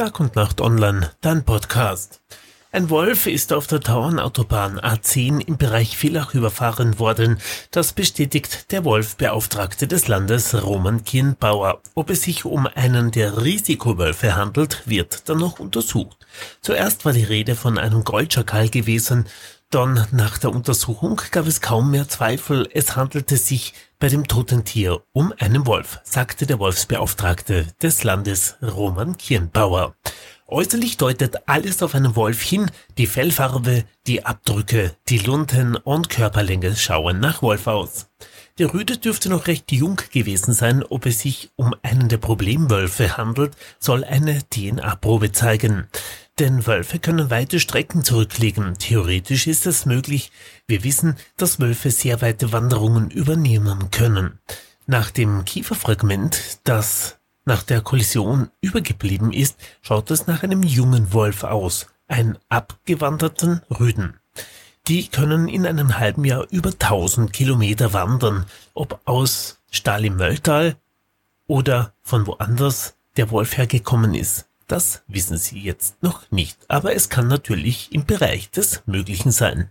Tag und Nacht Online, dein Podcast. Ein Wolf ist auf der Tauernautobahn A10 im Bereich Villach überfahren worden. Das bestätigt der Wolfbeauftragte des Landes Roman Kienbauer. Ob es sich um einen der Risikowölfe handelt, wird dann noch untersucht. Zuerst war die Rede von einem Goldschakal gewesen. Dann nach der Untersuchung gab es kaum mehr Zweifel, es handelte sich bei dem toten Tier um einen Wolf, sagte der Wolfsbeauftragte des Landes Roman Kirnbauer. Äußerlich deutet alles auf einen Wolf hin, die Fellfarbe, die Abdrücke, die Lunten und Körperlänge schauen nach Wolf aus. Der Rüde dürfte noch recht jung gewesen sein, ob es sich um einen der Problemwölfe handelt, soll eine DNA-Probe zeigen. Denn Wölfe können weite Strecken zurücklegen. Theoretisch ist es möglich. Wir wissen, dass Wölfe sehr weite Wanderungen übernehmen können. Nach dem Kieferfragment, das nach der Kollision übergeblieben ist, schaut es nach einem jungen Wolf aus, einen abgewanderten Rüden. Die können in einem halben Jahr über 1000 Kilometer wandern, ob aus Stahl im Mölltal oder von woanders der Wolf hergekommen ist. Das wissen Sie jetzt noch nicht, aber es kann natürlich im Bereich des Möglichen sein.